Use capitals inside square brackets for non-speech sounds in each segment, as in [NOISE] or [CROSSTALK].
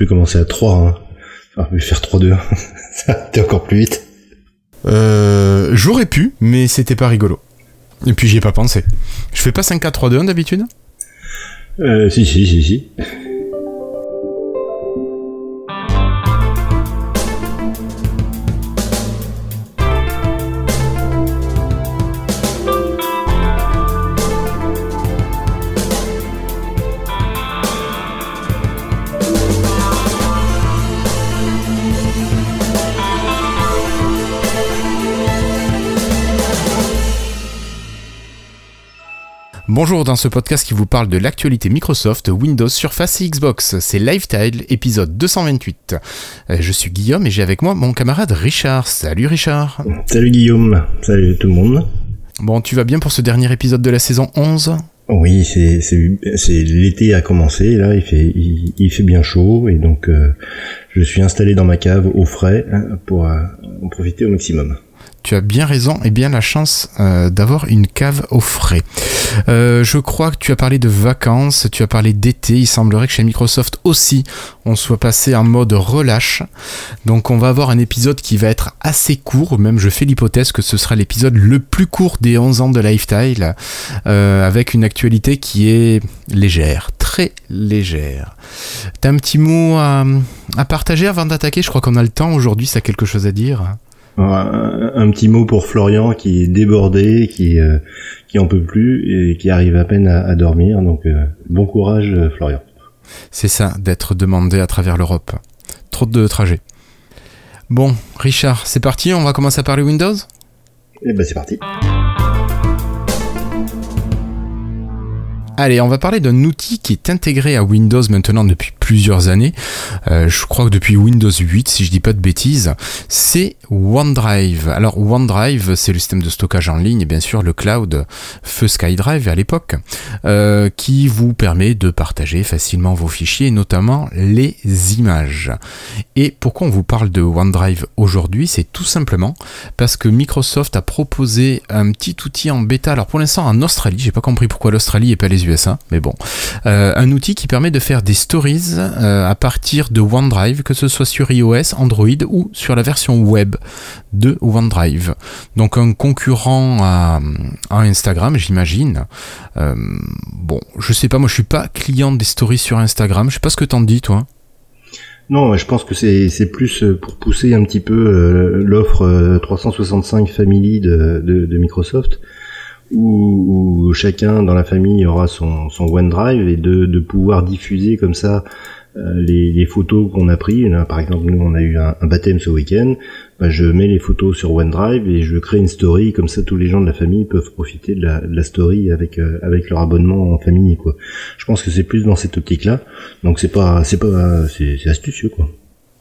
pu commencer à 3. Hein. Enfin, faire 3-2. [LAUGHS] ça été encore plus vite. Euh, J'aurais pu, mais c'était pas rigolo. Et puis j'y ai pas pensé. Je fais pas 5-4-3-2 d'habitude? Euh, Si, si, si, si. Bonjour dans ce podcast qui vous parle de l'actualité Microsoft, Windows, Surface et Xbox. C'est Lifetile, épisode 228. Euh, je suis Guillaume et j'ai avec moi mon camarade Richard. Salut Richard. Salut Guillaume. Salut tout le monde. Bon, tu vas bien pour ce dernier épisode de la saison 11 oui, c'est c'est l'été a commencé là, il fait il, fait bien chaud et donc euh, je suis installé dans ma cave au frais hein, pour euh, en profiter au maximum tu as bien raison et bien la chance euh, d'avoir une cave au frais. Euh, je crois que tu as parlé de vacances, tu as parlé d'été. Il semblerait que chez Microsoft aussi, on soit passé en mode relâche. Donc on va avoir un épisode qui va être assez court. Même je fais l'hypothèse que ce sera l'épisode le plus court des 11 ans de Lifetile, euh, avec une actualité qui est légère, très légère. T'as un petit mot à, à partager avant d'attaquer? Je crois qu'on a le temps aujourd'hui, ça a quelque chose à dire un, petit mot pour Florian qui est débordé, qui euh, qui en peut plus et qui arrive à peine à, dormir. Donc euh, bon courage euh, Florian. C'est ça, d'être demandé à travers l'Europe. Trop de trajets. Bon, Richard, c'est parti, on va commencer à parler Windows? Eh ben c'est parti. Allez, on va parler d'un outil qui est intégré à Windows maintenant depuis plusieurs années. Euh, je crois que depuis Windows 8, si je dis pas de bêtises, c'est OneDrive. Alors OneDrive, c'est le système de stockage en ligne et bien sûr le cloud feu SkyDrive à l'époque, euh, qui vous permet de partager facilement vos fichiers, notamment les images. Et pourquoi on vous parle de OneDrive aujourd'hui? C'est tout simplement parce que Microsoft a proposé un petit outil en bêta. Alors pour l'instant en Australie, j'ai pas compris pourquoi l'Australie et pas les USA, mais bon, euh, un outil qui permet de faire des stories à partir de OneDrive, que ce soit sur iOS, Android ou sur la version web de OneDrive. Donc un concurrent à, Instagram, j'imagine. Euh, bon, je sais pas, moi je suis pas client des stories sur Instagram. Je sais pas ce que t'en dis, toi. Non, je pense que c'est plus pour pousser un petit peu l'offre 365 Family de Microsoft où, chacun dans la famille aura son, son OneDrive et de, de pouvoir diffuser comme ça euh, les, les, photos qu'on a pris. par exemple, nous on a eu un, baptême ce week-end. Bah, je mets les photos sur OneDrive et je crée une story comme ça tous les gens de la famille peuvent profiter de la, de la story avec euh, avec leur abonnement en famille quoi. Je pense que c'est plus dans cette optique là. Donc c'est pas c'est pas c'est astucieux quoi.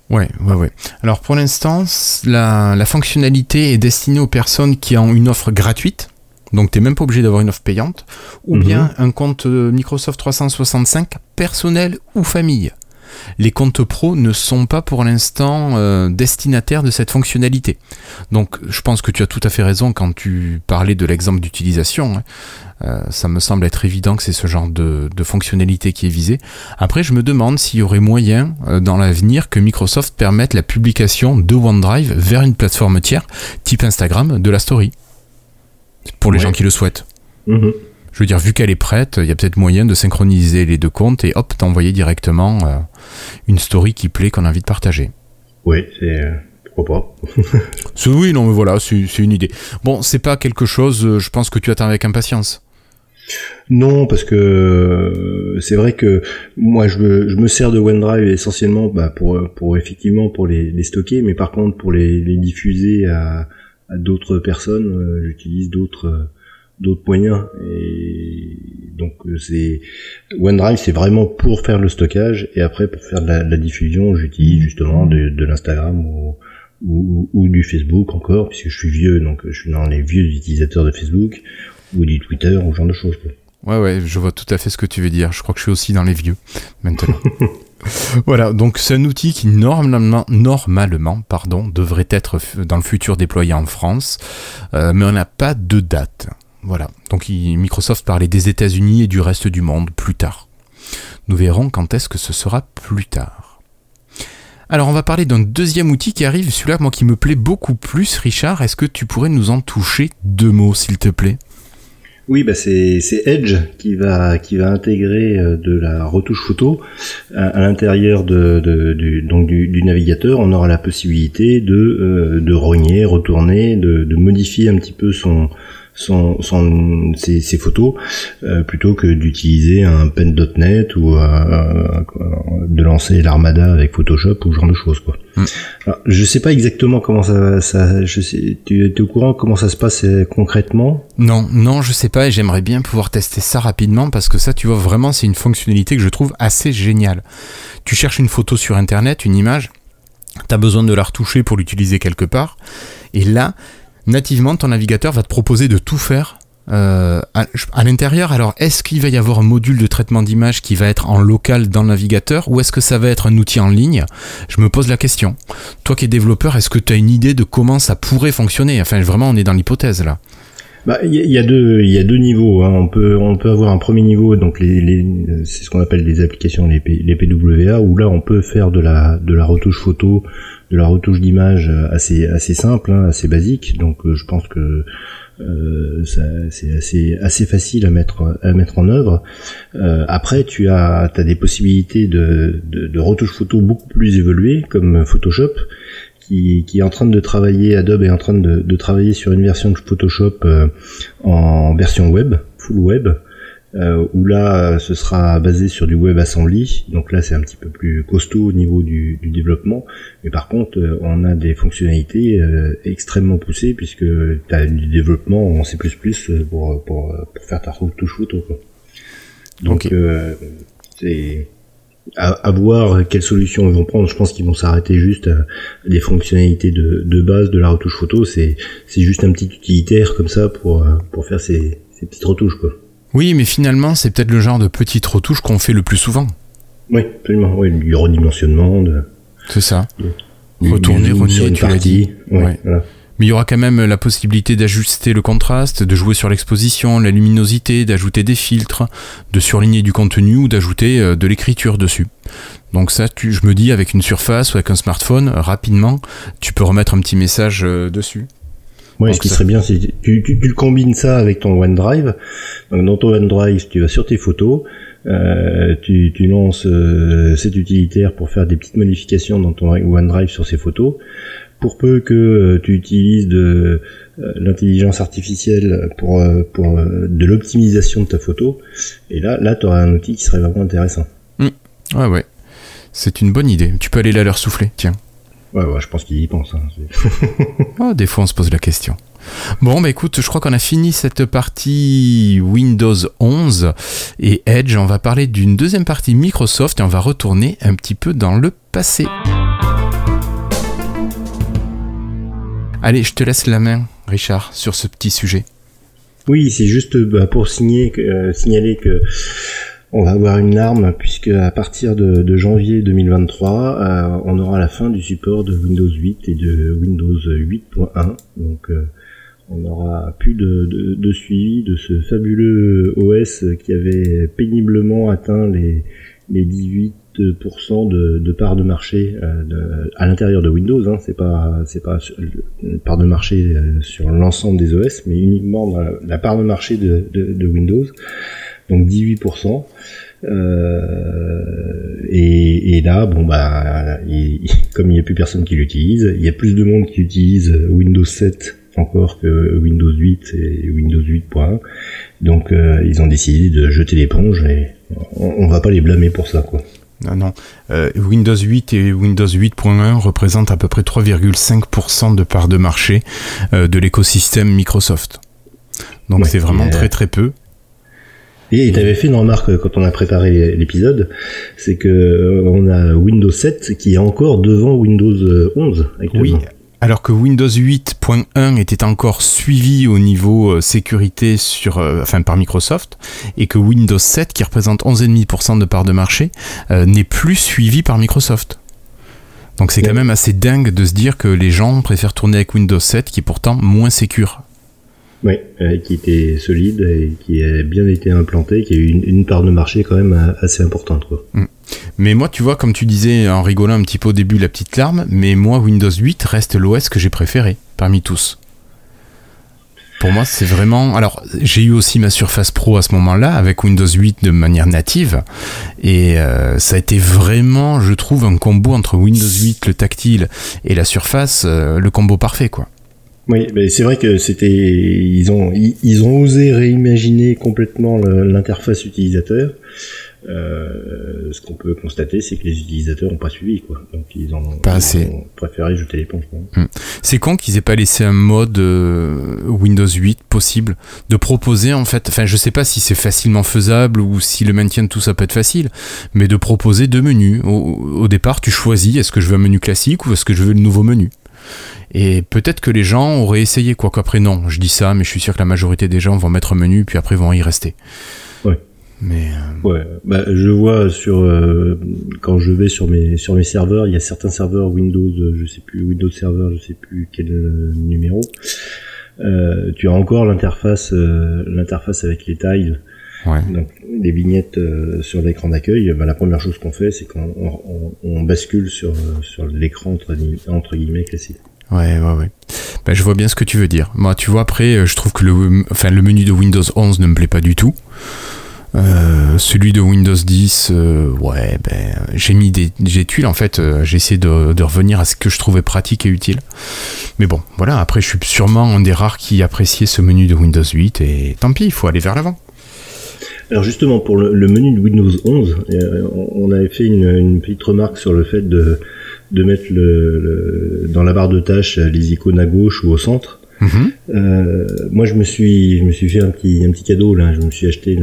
Ouais, ouais, ouais. Alors pour l'instant, la, la fonctionnalité est destinée aux personnes qui ont une offre gratuite donc tu n'es même pas obligé d'avoir une offre payante, ou mhm. bien un compte euh, Microsoft 365 personnel ou famille. Les comptes pro ne sont pas pour l'instant euh, destinataires de cette fonctionnalité. Donc je pense que tu as tout à fait raison quand tu parlais de l'exemple d'utilisation. Hein. Euh, ça me semble être évident que c'est ce genre de, fonctionnalité qui est visé. Après, je me demande s'il y aurait moyen dans l'avenir que Microsoft permette la publication de OneDrive vers une plateforme tiers, type Instagram, de la story pour les gens qui le souhaitent. Mhm. Je veux dire, vu qu'elle est prête, il y a peut-être moyen de synchroniser les deux comptes et hop, t'envoyer directement euh, une story qui plaît qu'on a envie de partager. Oui, c'est. Euh, pourquoi pas [LAUGHS] Oui, non, mais voilà, c'est une idée. Bon, c'est pas quelque chose, euh, je pense que tu attends avec impatience. Non, parce que c'est vrai que moi je me, sers de OneDrive essentiellement bah, pour, pour effectivement pour les, stocker, mais par contre pour les diffuser à, à d'autres personnes, euh, j'utilise d'autres euh, d'autres moyens. Et donc euh, c'est OneDrive c'est vraiment pour faire le stockage et après pour faire de la, diffusion j'utilise justement de, de l'Instagram ou, ou, ou, du Facebook encore puisque je suis vieux donc je suis dans les vieux utilisateurs de Facebook ou du Twitter ou ce genre de choses quoi. Ouais ouais je vois tout à fait ce que tu veux dire. Je crois que je suis aussi dans les vieux maintenant [LAUGHS] voilà, donc c'est un outil qui normalement, devrait être dans le futur déployé en France, euh, mais on n'a pas de date. Voilà, donc Microsoft parlait des États-Unis et du reste du monde plus tard. Nous verrons quand est-ce que ce sera plus tard. Alors on va parler d'un deuxième outil qui arrive, celui-là moi qui me plaît beaucoup plus, Richard. Est-ce que tu pourrais nous en toucher deux mots s'il te plaît? Oui, bah c'est Edge qui va qui va intégrer euh, de la retouche photo à, l'intérieur du, navigateur. On aura la possibilité de euh, rogner, retourner, de modifier un petit peu son son, son ses, photos euh, plutôt que d'utiliser un pen.net ou euh, de lancer l'armada avec Photoshop ou ce genre de choses quoi. Mm. Alors, je sais pas exactement comment ça, ça je sais, tu es au courant comment ça se passe euh, concrètement? Non, non, je sais pas et j'aimerais bien pouvoir tester ça rapidement parce que ça, tu vois, vraiment, c'est une fonctionnalité que je trouve assez géniale. Tu cherches une photo sur internet, une image, tu as besoin de la retoucher pour l'utiliser quelque part et là, nativement, ton navigateur va te proposer de tout faire euh, à, l'intérieur. Alors, est-ce qu'il va y avoir un module de traitement d'image qui va être en local dans le navigateur ou est-ce que ça va être un outil en ligne? Je me pose la question. Toi qui es développeur, est-ce que tu as une idée de comment ça pourrait fonctionner? Enfin, vraiment, on est dans l'hypothèse là. Bah, il y, a deux, il y a deux niveaux. Hein. On peut, on peut avoir un premier niveau, donc les, les c'est ce qu'on appelle des applications, les, les PWA, où là on peut faire de la, de la retouche photo, de la retouche d'image assez, assez simple, hein, assez basique. Donc euh, je pense que euh, c'est assez, assez facile à mettre, à mettre en œuvre. Euh, après, tu as, as des possibilités de, de, de retouche photo beaucoup plus évoluées, comme Photoshop qui, est en train de travailler, Adobe est en train de, travailler sur une version de Photoshop euh, en version web, full web, euh, où là ce sera basé sur du web assembly, donc là c'est un petit peu plus costaud au niveau du, développement, mais par contre euh, on a des fonctionnalités extrêmement poussées puisque tu as du développement en C++ pour, pour, faire ta touche photo. Donc c'est à, voir quelles solutions ils vont prendre. Je pense qu'ils vont s'arrêter juste à des fonctionnalités de, de, base de la retouche photo. C'est c'est juste un petit utilitaire comme ça pour euh, pour faire ces, ces petites retouches quoi. Oui, mais finalement, c'est peut-être le genre de petites retouches qu'on fait le plus souvent. Oui, absolument. Oui, du redimensionnement. De... C'est ça. Retourner, renier, tu l'as dit. Ouais, Voilà. Mais il y aura quand même la possibilité d'ajuster le contraste, de jouer sur l'exposition, la luminosité, d'ajouter des filtres, de surligner du contenu ou d'ajouter euh, de l'écriture dessus. Donc ça, tu, je me dis, avec une surface ou avec un smartphone, rapidement, tu peux remettre un petit message euh, dessus. Oui, ce qui serait bien, c'est tu, tu, tu, combines ça avec ton OneDrive. Donc dans ton OneDrive, tu vas sur tes photos, euh, tu, tu, lances cet utilitaire pour faire des petites modifications dans ton OneDrive sur ces photos pour peu que euh, tu utilises de euh, l'intelligence artificielle pour, euh, pour de l'optimisation de ta photo, et là, là tu auras un outil qui serait vraiment intéressant. Mmh. Ouais, ouais. C'est une bonne idée. Tu peux aller là leur souffler, tiens. Ouais, ouais, je pense qu'il y pense. Hein. [LAUGHS] Ah, des fois, on se pose la question. Bon, bah écoute, je crois qu'on a fini cette partie Windows 11 et Edge. On va parler d'une deuxième partie Microsoft et on va retourner un petit peu dans le passé. Allez, je te laisse la main, Richard, sur ce petit sujet. Oui, c'est juste bah, pour signer, euh, signaler que on va avoir une arme puisque à partir de, janvier 2023, euh, on aura la fin du support de Windows 8 et de Windows 8.1. Donc euh, on n'aura plus de, de, suivi de ce fabuleux OS qui avait péniblement atteint les, les 18 de, de part de marché euh, à l'intérieur de Windows. Hein, c'est pas c'est pas une part de marché euh, sur l'ensemble des OS, mais uniquement dans la, part de marché de, Windows. Donc 18%. Euh, et, et, là, bon bah, comme il n'y a plus personne qui l'utilise, il y a plus de monde qui utilise Windows 7 encore que Windows 8 et Windows 8.1. Donc ils ont décidé de jeter l'éponge et on, on va pas les blâmer pour ça quoi. Non, non. Euh, Windows 8 et Windows 8.1 représentent à peu près 3,5% de part de marché euh, de l'écosystème Microsoft. Donc c'est vraiment très très peu. Et tu avais fait une remarque quand on a préparé l'épisode, c'est que euh, on a Windows 7 qui est encore devant Windows 11 Oui, alors que Windows 8.1 était encore suivi au niveau euh, sécurité sur, euh, enfin, par Microsoft, et que Windows 7, qui représente 11,5% de part de marché, euh, n'est plus suivi par Microsoft. Donc c'est quand même assez dingue de se dire que les gens préfèrent tourner avec Windows 7, qui est pourtant moins sécure. Oui, qui était solide et qui a bien été implanté, qui a eu une, part de marché quand même assez importante. Quoi. Mm. Mais moi, tu vois, comme tu disais en rigolant un petit peu au début, la petite larme, mais moi, Windows 8 reste l'OS que j'ai préféré parmi tous. Pour moi, c'est vraiment. Alors, j'ai eu aussi ma Surface Pro à ce moment-là avec Windows 8 de manière native, et euh, ça a été vraiment, je trouve, un combo entre Windows 8, le tactile, et la Surface, euh, le combo parfait, quoi. Oui, mais c'est vrai que c'était, ils ont, ils ont osé réimaginer complètement l'interface utilisateur. Euh, ce qu'on peut constater, c'est que les utilisateurs n'ont pas suivi, quoi. Donc ils ont, préféré jeter l'éponge. Hmm. C'est con qu'ils aient pas laissé un mode euh, Windows 8 possible de proposer en fait. Enfin, je sais pas si c'est facilement faisable ou si le maintien de tout ça peut être facile, mais de proposer deux menus. Au, départ, tu choisis est-ce que je veux un menu classique ou est-ce que je veux le nouveau menu? Et peut-être que les gens auraient essayé, quoi qu'après non, je dis ça, mais je suis sûr que la majorité des gens vont mettre un menu puis après vont y rester. Mais euh, ouais, bah, je vois sur euh, quand je vais sur mes sur mes serveurs, il y a certains serveurs Windows, je sais plus Windows Server, je sais plus quel euh, numéro. tu as encore l'interface l'interface avec les tiles. Ouais. Donc les vignettes sur l'écran d'accueil, bah, la première chose qu'on fait, c'est qu'on on, bascule sur sur l'écran entre, entre guillemets classique. Ouais, ouais, ouais. Bah, je vois bien ce que tu veux dire. Moi, tu vois, après, je trouve que le, enfin, le menu de Windows 11 ne me plaît pas du tout. Euh, celui de Windows 10, euh, ouais, ben, j'ai mis des, tuiles en fait. Euh, j'ai essayé de, de, revenir à ce que je trouvais pratique et utile. Mais bon, voilà. Après, je suis sûrement un des rares qui appréciait ce menu de Windows 8 et tant pis, il faut aller vers l'avant. Alors justement, pour le, menu de Windows 11, on avait fait une, une, petite remarque sur le fait de, de mettre le, dans la barre de tâches les icônes à gauche ou au centre. Mhm. Euh, moi, je me suis, je me suis fait un petit, un petit cadeau là. Je me suis acheté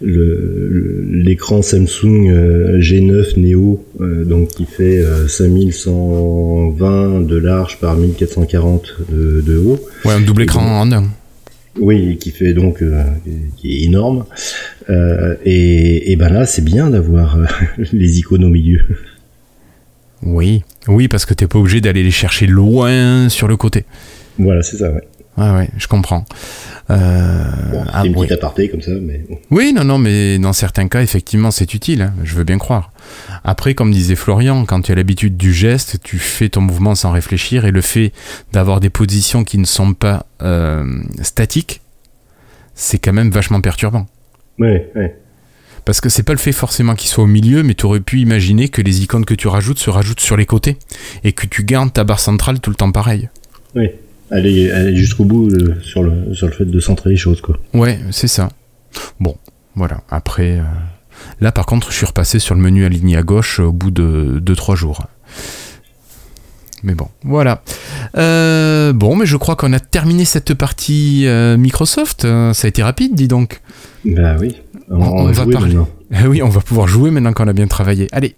l'écran le, Samsung euh, G9 Neo, euh, donc qui fait 5120 de large par 1440 de, de haut. Ouais, un double écran en un. Oui, qui fait donc qui est énorme. et, et ben là, c'est bien d'avoir [LAUGHS] les icônes au milieu. Oui, oui, parce que t'es pas obligé d'aller les chercher loin sur le côté. Voilà, c'est ça, ouais. Ouais, ouais, je comprends. Euh, bon, c'est une petite aparté comme ça, mais. Oui, non, non, mais dans certains cas, effectivement, c'est utile. Hein, je veux bien croire. Après, comme disait Florian, quand tu as l'habitude du geste, tu fais ton mouvement sans réfléchir, et le fait d'avoir des positions qui ne sont pas euh, statiques, c'est quand même vachement perturbant. Ouais, ouais. Parce que c'est pas le fait forcément qu'il soit au milieu, mais tu aurais pu imaginer que les icônes que tu rajoutes se rajoutent sur les côtés et que tu gardes ta barre centrale tout le temps pareil. Oui aller, jusqu'au bout euh, sur, le, sur le fait de centrer les choses. Quoi. Ouais, c'est ça. Bon, voilà. Après, euh, là par contre, je suis repassé sur le menu aligné à gauche au bout de 2-3 jours. Mais bon, voilà. Euh, bon, mais je crois qu'on a terminé cette partie Microsoft. Ça a été rapide, dis donc. Bah oui. On, va, parler. [LAUGHS] oui, on va pouvoir jouer maintenant qu'on a bien travaillé. Allez.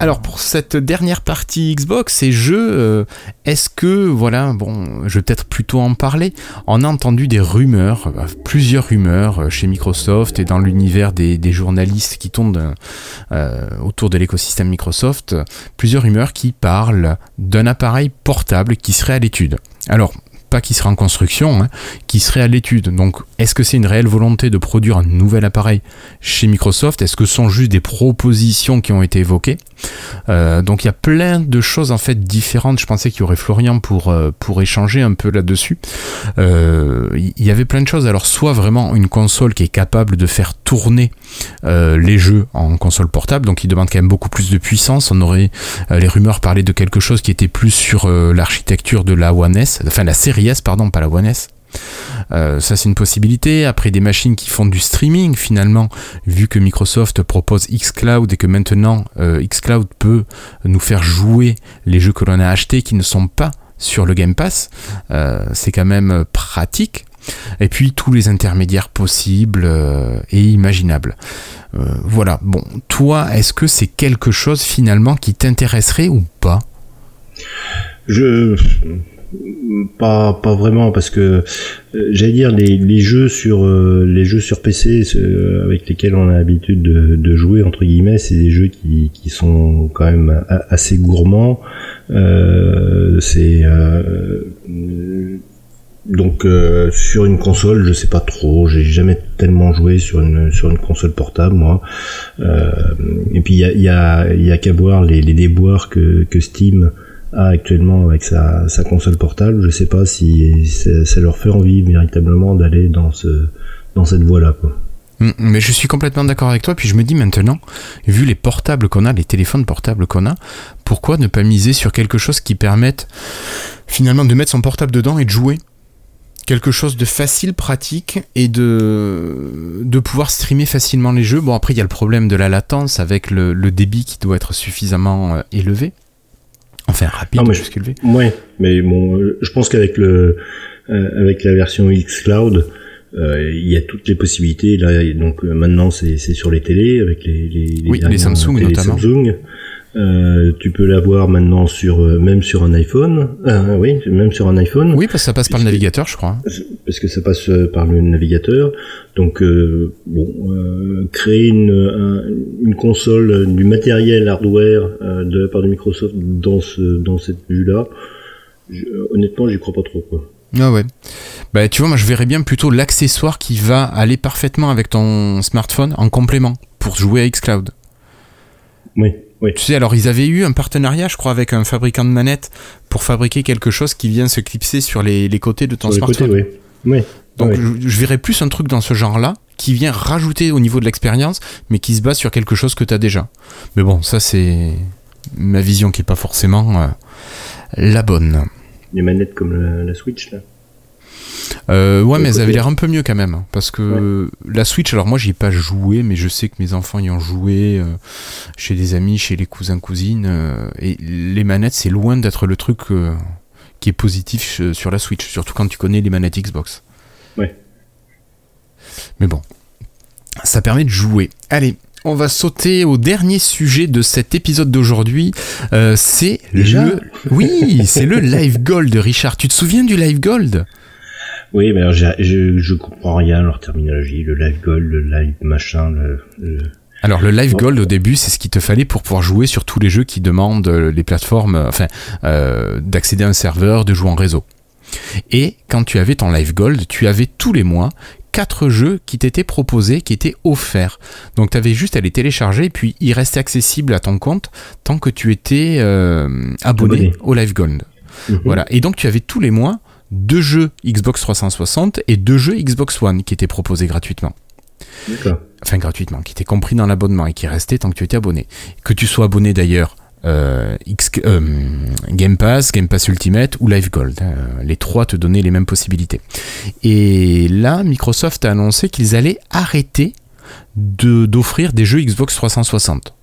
Alors pour cette dernière partie Xbox et jeux, euh, est-ce que, voilà, bon, je vais peut-être plutôt en parler, on a entendu des rumeurs, euh, plusieurs rumeurs euh, chez Microsoft et dans l'univers des, journalistes qui tournent autour de l'écosystème Microsoft, plusieurs rumeurs qui parlent d'un appareil portable qui serait à l'étude. Alors, pas qui serait en construction, hein, qui serait à l'étude. Donc, est-ce que c'est une réelle volonté de produire un nouvel appareil chez Microsoft? Est-ce que ce sont juste des propositions qui ont été évoquées? Euh, Donc, il y a plein de choses en fait différentes. Je pensais qu'il y aurait Florian pour, euh, échanger un peu là-dessus. Euh, il y avait plein de choses. Alors, soit vraiment une console qui est capable de faire tourner les jeux en console portable, donc il demande quand même beaucoup plus de puissance. On aurait les rumeurs parlé de quelque chose qui était plus sur l'architecture de la One S, enfin la série pardon, pas la One S. Euh, ça c'est une possibilité. Après des machines qui font du streaming finalement, vu que Microsoft propose xCloud et que maintenant euh, xCloud peut nous faire jouer les jeux que l'on a achetés qui ne sont pas sur le Game Pass, euh, c'est quand même pratique. Et puis tous les intermédiaires possibles et imaginables. voilà. Bon, toi, est-ce que c'est quelque chose finalement qui t'intéresserait ou pas? Je pas pas vraiment parce que euh, j'allais dire les, les jeux sur euh, les jeux sur PC euh, avec lesquels on a l'habitude de, de, jouer entre guillemets c'est des jeux qui, qui sont quand même assez gourmands c'est donc euh, sur une console, je sais pas trop. J'ai jamais tellement joué sur une sur une console portable moi. Euh, et puis il y a il y a, y a qu'à voir les, les déboires que que Steam actuellement avec sa, console portable. Je sais pas si ça, leur fait envie véritablement d'aller dans ce dans cette voie là quoi. Mm, Mais je suis complètement d'accord avec toi, puis je me dis maintenant, vu les portables qu'on a, les téléphones portables qu'on a, pourquoi ne pas miser sur quelque chose qui permette finalement de mettre son portable dedans et de jouer? Quelque chose de facile, pratique et de, de pouvoir streamer facilement les jeux. Bon, après, il y a le problème de la latence avec le, le débit qui doit être suffisamment euh, élevé. Rapide, Non, mais qu'élevé. Ouais, mais bon, euh, je pense qu'avec le euh, avec la version xCloud, euh, il y a toutes les possibilités. Là, donc euh, maintenant, c'est c'est sur les télés avec les les, Oui, les Samsung notamment. Samsung. Euh, tu peux l'avoir maintenant sur euh, même sur un iPhone. Euh, oui, même sur un iPhone. Oui, parce que ça passe par le navigateur, je crois. parce que ça passe euh, par le navigateur. Donc euh, bon, euh, créer une, un- une console, du matériel hardware de la part de Microsoft dans ce dans cette vue-là, je- honnêtement, j'y crois pas trop quoi. Ah ouais. Bah tu vois, moi je verrais bien plutôt l'accessoire qui va aller parfaitement avec ton smartphone en complément pour jouer à xCloud. Oui, oui. Tu sais, alors ils avaient eu un partenariat, je crois, avec un fabricant de manettes pour fabriquer quelque chose qui vient se clipser sur les, les côtés de ton Sur les côtés, smartphone. oui. Oui. Donc je, je verrais plus un truc dans ce genre-là qui vient rajouter au niveau de l'expérience, mais qui se base sur quelque chose que tu as déjà. Mais bon, ça c'est ma vision qui est pas forcément euh, la bonne. Les manettes comme la, la Switch là. Euh, ouais, mais elles avaient l'air un peu mieux quand même. hein, Parce que la Switch, alors moi j'y ai pas joué, mais je sais que mes enfants y ont joué euh, chez des amis, chez les cousins, cousines. euh, et les manettes, c'est loin d'être le truc qui est positif sur la Switch, surtout quand tu connais les manettes Xbox. Ouais. Mais bon, ça permet de jouer. Allez. On va sauter au dernier sujet de cet épisode d'aujourd'hui. C'est le, oui, c'est le [LAUGHS] Live Gold, Richard. Tu te souviens du Live Gold? Oui, mais alors, je je comprends rien à leur terminologie, le live gold, le live machin, le, le- Alors le Live. Gold au début, c'est ce qu'il te fallait pour pouvoir jouer sur tous les jeux qui demandent euh, les plateformes, euh, enfin, euh, d'accéder à un serveur, de jouer en réseau. Et quand tu avais ton Live Gold, tu avais tous les mois quatre jeux qui t'étaient proposés, qui étaient offerts. Donc tu avais juste à les télécharger et puis ils restaient accessibles à ton compte tant que tu étais euh, abonné, Abonné. au Live Gold. Mhm. Voilà. Et donc tu avais tous les mois deux jeux Xbox 360 et deux jeux Xbox One qui étaient proposés gratuitement D'accord. enfin gratuitement, qui était compris dans l'abonnement et qui restait tant que tu étais abonné. Que tu sois abonné d'ailleurs euh, X, euh, Game Pass, Game Pass Ultimate ou Live Gold. hein, les trois te donnaient les mêmes possibilités. Et là, Microsoft a annoncé qu'ils allaient arrêter de- d'offrir des jeux Xbox 360.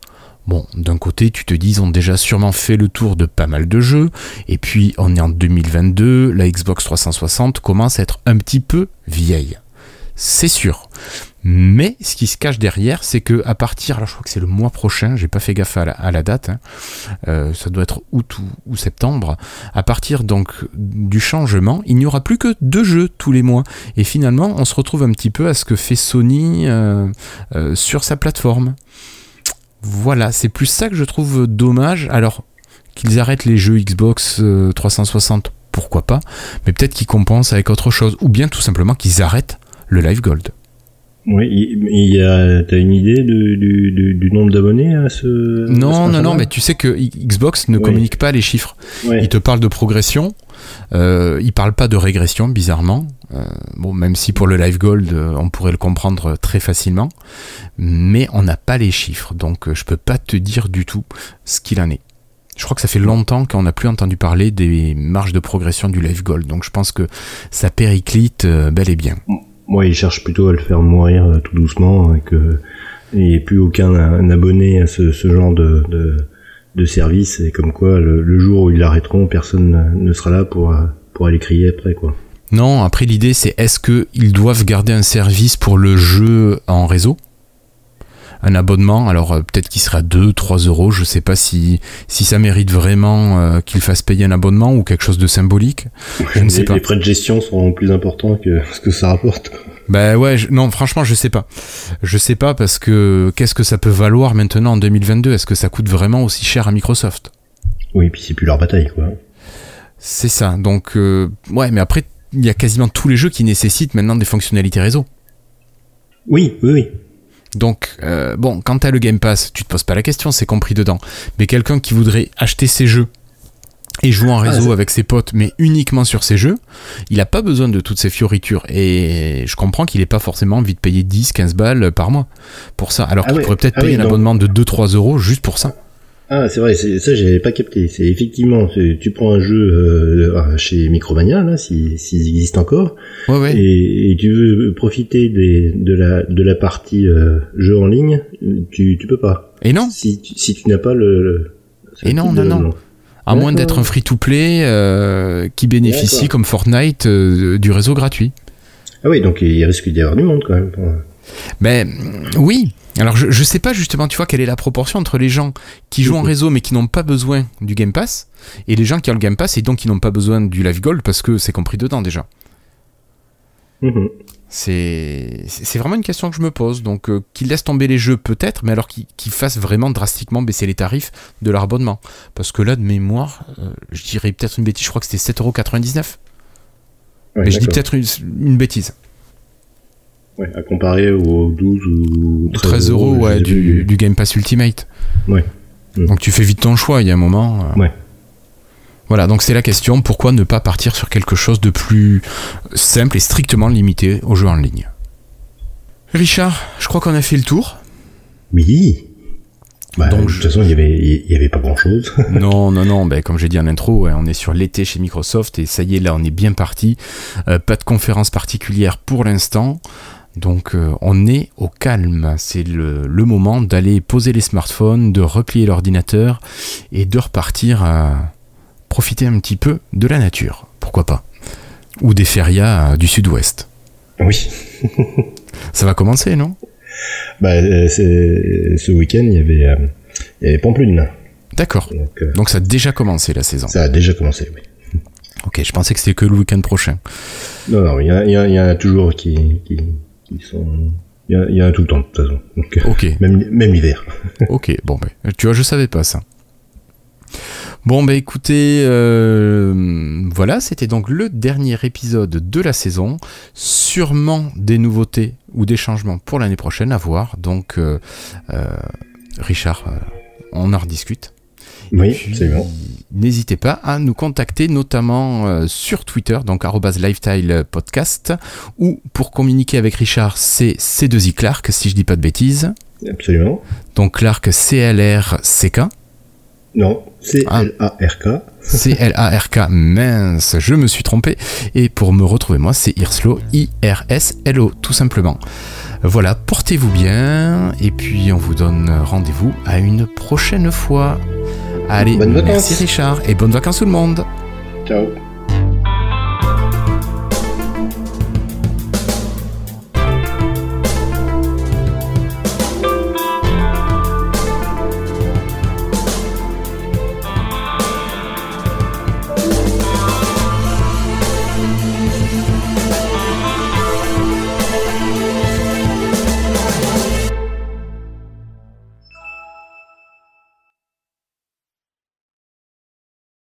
Bon, d'un côté, tu te dis, ils ont déjà sûrement fait le tour de pas mal de jeux, et puis on est en 2022, la Xbox 360 commence à être un petit peu vieille. C'est sûr. Mais ce qui se cache derrière, c'est que à partir, alors je crois que c'est le mois prochain, j'ai pas fait gaffe à la, date, hein, euh, ça doit être août ou, ou septembre. À partir donc du changement, il n'y aura plus que deux jeux tous les mois. Et finalement, on se retrouve un petit peu à ce que fait Sony euh, euh, sur sa plateforme. Voilà, c'est plus ça que je trouve dommage. Alors qu'ils arrêtent les jeux Xbox euh, 360, pourquoi pas Mais peut-être qu'ils compensent avec autre chose, ou bien tout simplement qu'ils arrêtent le Live Gold. Oui, il il y a, t'as une idée de- du, du, du nombre d'abonnés à ce à ce Non, non, non, mais tu sais que Xbox ne Oui. communique pas les chiffres. Il te parle de progression, euh, il parle pas de régression, bizarrement. Euh, bon, même si pour le Live Gold, euh, on pourrait le comprendre très facilement, mais on n'a pas les chiffres, donc euh, je peux pas te dire du tout ce qu'il en est. Je crois que ça fait longtemps qu'on n'a plus entendu parler des marges de progression du Live Gold, donc je pense que ça périclite bel et bien. Moi, ils cherchent plutôt à le faire mourir tout doucement et que il n'y ait plus aucun un abonné à ce, genre de, service et comme quoi le, le jour où ils l'arrêteront, personne ne- sera là pour pour aller crier après quoi. Non, après l'idée c'est est-ce qu'ils doivent garder un service pour le jeu en réseau? Un abonnement, alors euh, peut-être qu'il sera 2, 3 euros, je sais pas si, si ça mérite vraiment euh, qu'ils fassent payer un abonnement ou quelque chose de symbolique. Je ne sais les, pas. les frais de gestion seront plus importants que ce que ça rapporte. Bah ouais, je- non, franchement, je sais pas. Je sais pas parce que qu'est-ce que ça peut valoir maintenant en 2022 Est-ce que ça coûte vraiment aussi cher à Microsoft? Oui, puis c'est plus leur bataille quoi. C'est ça. Donc, euh, ouais, mais après, il y a quasiment tous les jeux qui nécessitent maintenant des fonctionnalités réseau. Oui, oui, oui. Donc, euh, bon, quand tu as le Game Pass, tu te poses pas la question, c'est compris dedans. Mais quelqu'un qui voudrait acheter ces jeux et jouer en réseau avec ses potes, mais uniquement sur ces jeux, il n'a pas besoin de toutes ces fioritures. Et je comprends qu'il n'ait pas forcément envie de payer 10, 15 balles par mois pour ça. Alors qu'il pourrait peut-être payer un abonnement de 2-3 euros juste pour ça. Ah, c'est vrai, ça j'avais pas capté. C'est effectivement, tu prends un jeu euh, chez Micromania, là, s'ils si, existent encore, Et, tu veux profiter des, de la de la partie euh, jeu en ligne, tu tu peux pas. Et non. Si tu, si tu n'as pas le. Et non, non, non. À moins d'être un free-to-play euh, qui bénéficie, comme Fortnite, du réseau gratuit. Ah oui, donc il risque d'y avoir du monde quand même. Mais oui, alors je, je sais pas justement, tu vois, quelle est la proportion entre les gens qui jouent en réseau mais qui n'ont pas besoin du Game Pass et les gens qui ont le Game Pass et donc qui n'ont pas besoin du Live Gold parce que c'est compris dedans déjà. Mhm. C'est vraiment une question que je me pose. Donc, euh, qu'ils laissent tomber les jeux peut-être, mais alors qu'ils fassent vraiment drastiquement baisser les tarifs de leur abonnement. Parce que là, de mémoire, euh, je dirais peut-être une bêtise, je crois que c'était 7,99€. mais je dis peut-être une, bêtise. Ouais, à comparer aux 12 ou 13, euros, ouais, du, Game Pass Ultimate. Ouais. Mm. Donc tu fais vite ton choix, il y a un moment. Euh. Ouais. Voilà, donc c'est la question, pourquoi ne pas partir sur quelque chose de plus simple et strictement limité aux jeux en ligne? Richard, je crois qu'on a fait le tour. Oui. Bah, Donc, de toute façon, il n'y avait, y avait pas grand-chose. [LAUGHS] non, non, non. Ben, comme j'ai dit en intro, on est sur l'été chez Microsoft et ça y est, là, on est bien parti. Euh, pas de conférence particulière pour l'instant. Donc euh, on est au calme, c'est le, moment d'aller poser les smartphones, de replier l'ordinateur et de repartir à profiter un petit peu de la nature, pourquoi pas? Ou des férias euh, du sud-ouest. Oui. Ça va commencer, non? Bah, euh, Ce week-end, il y avait, il y avait Pamplune. D'accord. Donc, ça a déjà commencé la saison. Ça a déjà commencé, oui. Ok, je pensais que c'était que le week-end prochain. Non, non, il y, y, en a toujours qui, sont. Il y, a, un tout le temps, de toute façon. Donc, ok. Même, même l'hiver. [LAUGHS] ok, bon, ben, tu vois, je savais pas ça. Bon, bah écoutez, euh, voilà, c'était donc le dernier épisode de la saison. Sûrement des nouveautés ou des changements pour l'année prochaine à voir. Donc, euh, euh, Richard, on en rediscute. Oui, bon. N'hésitez pas à nous contacter, notamment euh, sur Twitter, donc lifetile podcast, ou pour communiquer avec Richard, c'est C2I Clark, si je dis pas de bêtises. Absolument. Donc Clark, C-L-R-C-K. Non, C-L-A-R-K. [LAUGHS] C-L-A-R-K, mince, je me suis trompé. Et pour me retrouver, moi, c'est Irslo, I-R-S-L-O, tout simplement. Voilà, portez-vous bien, et puis on vous donne rendez-vous à une prochaine fois. Allez, merci Richard et bonnes vacances tout le monde. Ciao.